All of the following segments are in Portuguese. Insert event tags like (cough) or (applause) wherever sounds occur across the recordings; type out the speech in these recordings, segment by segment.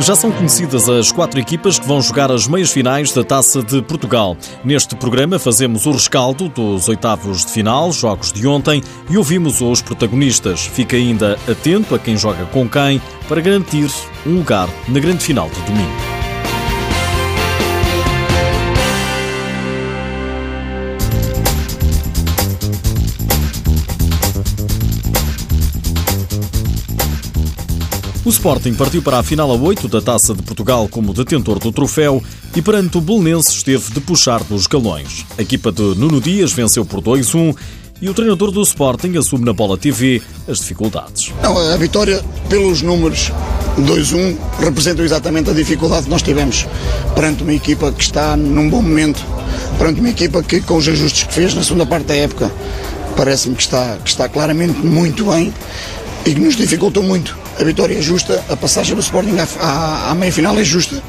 Já são conhecidas as quatro equipas que vão jogar as meias finais da Taça de Portugal. Neste programa fazemos o rescaldo dos oitavos de final, jogos de ontem, e ouvimos os protagonistas. Fica ainda atento a quem joga com quem para garantir um lugar na grande final de domingo. O Sporting partiu para a final a 8 da Taça de Portugal como detentor do troféu e perante o Belenense esteve de puxar dos galões. A equipa de Nuno Dias venceu por 2-1 e o treinador do Sporting assume na Bola TV as dificuldades. Não, a vitória, pelos números 2-1, representa exatamente a dificuldade que nós tivemos perante uma equipa que está num bom momento, perante uma equipa que, com os ajustes que fez na segunda parte da época, parece-me que está, que está claramente muito bem e que nos dificultou muito a vitória é justa, a passagem do Sporting à, à, à meia-final é justa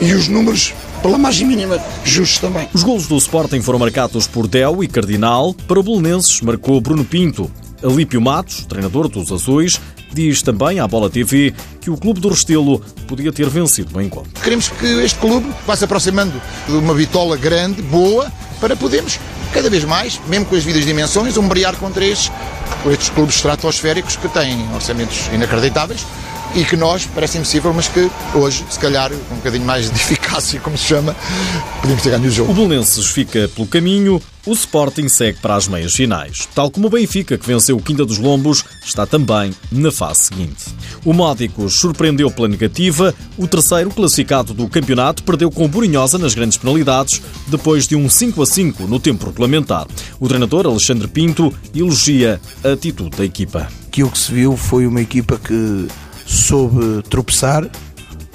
e os números pela margem mínima, justos também. Os golos do Sporting foram marcados por Del e Cardinal. Para o Belenenses, marcou Bruno Pinto. Alípio Matos, treinador dos Azuis, diz também à Bola TV que o clube do Restelo podia ter vencido o encontro. Queremos que este clube vá se aproximando de uma bitola grande, boa, para podermos, cada vez mais, mesmo com as vidas dimensões, umbrear contra estes estes clubes estratosféricos que têm orçamentos inacreditáveis e que nós, parece impossível, mas que hoje, se calhar, com um bocadinho mais de (laughs) eficácia, como se chama, podemos ter ganho o jogo. O Belenenses fica pelo caminho, o Sporting segue para as meias finais. Tal como o Benfica, que venceu o Quinta dos Lombos, está também na fase seguinte. O Módicos surpreendeu pela negativa, o terceiro classificado do campeonato perdeu com o Burinhosa nas grandes penalidades, depois de um 5 a 5 no tempo regulamentar. O treinador, Alexandre Pinto, elogia a atitude da equipa. Aquilo que se viu foi uma equipa que soube tropeçar,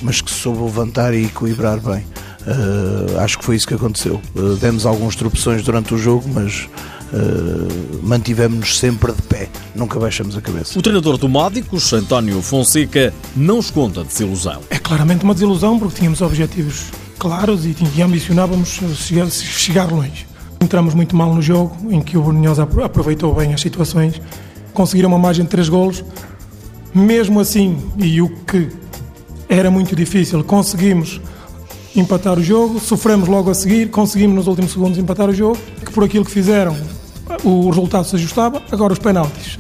mas que soube levantar e equilibrar bem. Uh, acho que foi isso que aconteceu. Uh, demos alguns tropeções durante o jogo, mas uh, mantivemos-nos sempre de pé, nunca baixamos a cabeça. O treinador do Módicos, António Fonseca, não esconda desilusão. É claramente uma desilusão porque tínhamos objetivos claros e, e ambicionávamos chegar, chegar longe. Entramos muito mal no jogo, em que o Brunhosa aproveitou bem as situações, conseguiram uma margem de três golos, mesmo assim, e o que era muito difícil, conseguimos empatar o jogo, sofremos logo a seguir, conseguimos nos últimos segundos empatar o jogo, que por aquilo que fizeram o resultado se ajustava, agora os penaltis.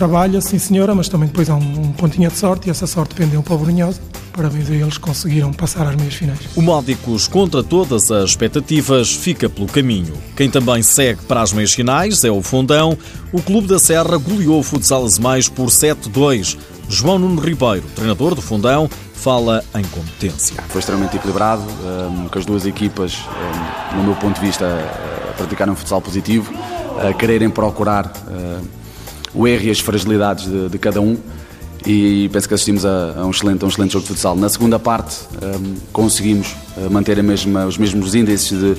Trabalha, sim senhora, mas também depois há um, pontinho de sorte e essa sorte pendeu para o Brunhosa. Parabéns a eles, conseguiram passar às meias finais. O Módicos, contra todas as expectativas, fica pelo caminho. Quem também segue para as meias finais é o Fundão. O Clube da Serra goleou o Futsal Mais por 7-2. João Nuno Ribeiro, treinador do Fundão, fala em competência. Foi extremamente equilibrado, um, com as duas equipas, um, no meu ponto de vista, uh, praticaram um futsal positivo, uh, quererem procurar uh, o erro e as fragilidades de, de cada um e penso que assistimos a, a, um, excelente, a um excelente jogo de futsal. Na segunda parte um, conseguimos eh, manter mesma, os mesmos índices de,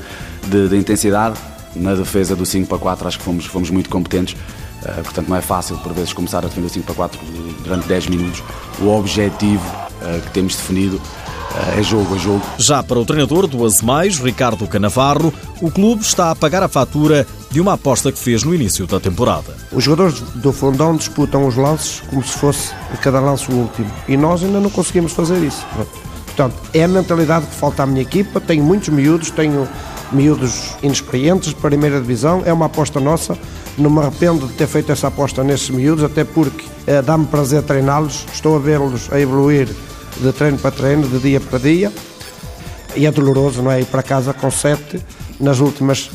de, de, intensidade. Na defesa do 5 para 4 acho que fomos, fomos muito competentes, uh, portanto não é fácil por vezes começar a defender o 5 para 4 durante 10 minutos. O objetivo uh, que temos definido é jogo, é jogo. Já para o treinador do Azemais, Ricardo Canavarro, o clube está a pagar a fatura de uma aposta que fez no início da temporada. Os jogadores do Fundão disputam os lances como se fosse cada lance o último e nós ainda não conseguimos fazer isso. Portanto, é a mentalidade que falta à minha equipa. Tenho muitos miúdos, tenho miúdos inexperientes de primeira divisão, é uma aposta nossa. Não me arrependo de ter feito essa aposta nesses miúdos, até porque eh, dá-me prazer treiná-los, estou a vê-los a evoluir de treino para treino, de dia para dia. E é doloroso, não é? Ir para casa com sete nas últimas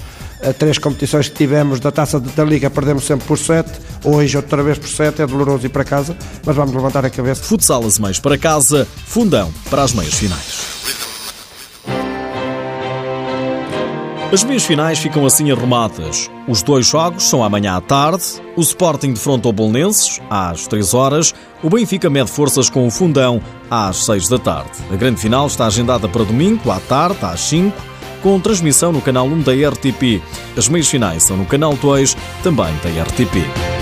três competições que tivemos da taça da Liga perdemos sempre por 7, hoje outra vez por 7, é doloroso ir para casa, mas vamos levantar a cabeça. Futsal as meias para casa, fundão para as meias finais. As meias finais ficam assim arrumadas. Os dois jogos são amanhã à tarde. O Sporting defronta o Bolonenses às 3 horas. O Benfica mede forças com o Fundão às 6 da tarde. A grande final está agendada para domingo à tarde às 5 com transmissão no canal 1 da RTP. As meias finais são no canal 2, também da RTP.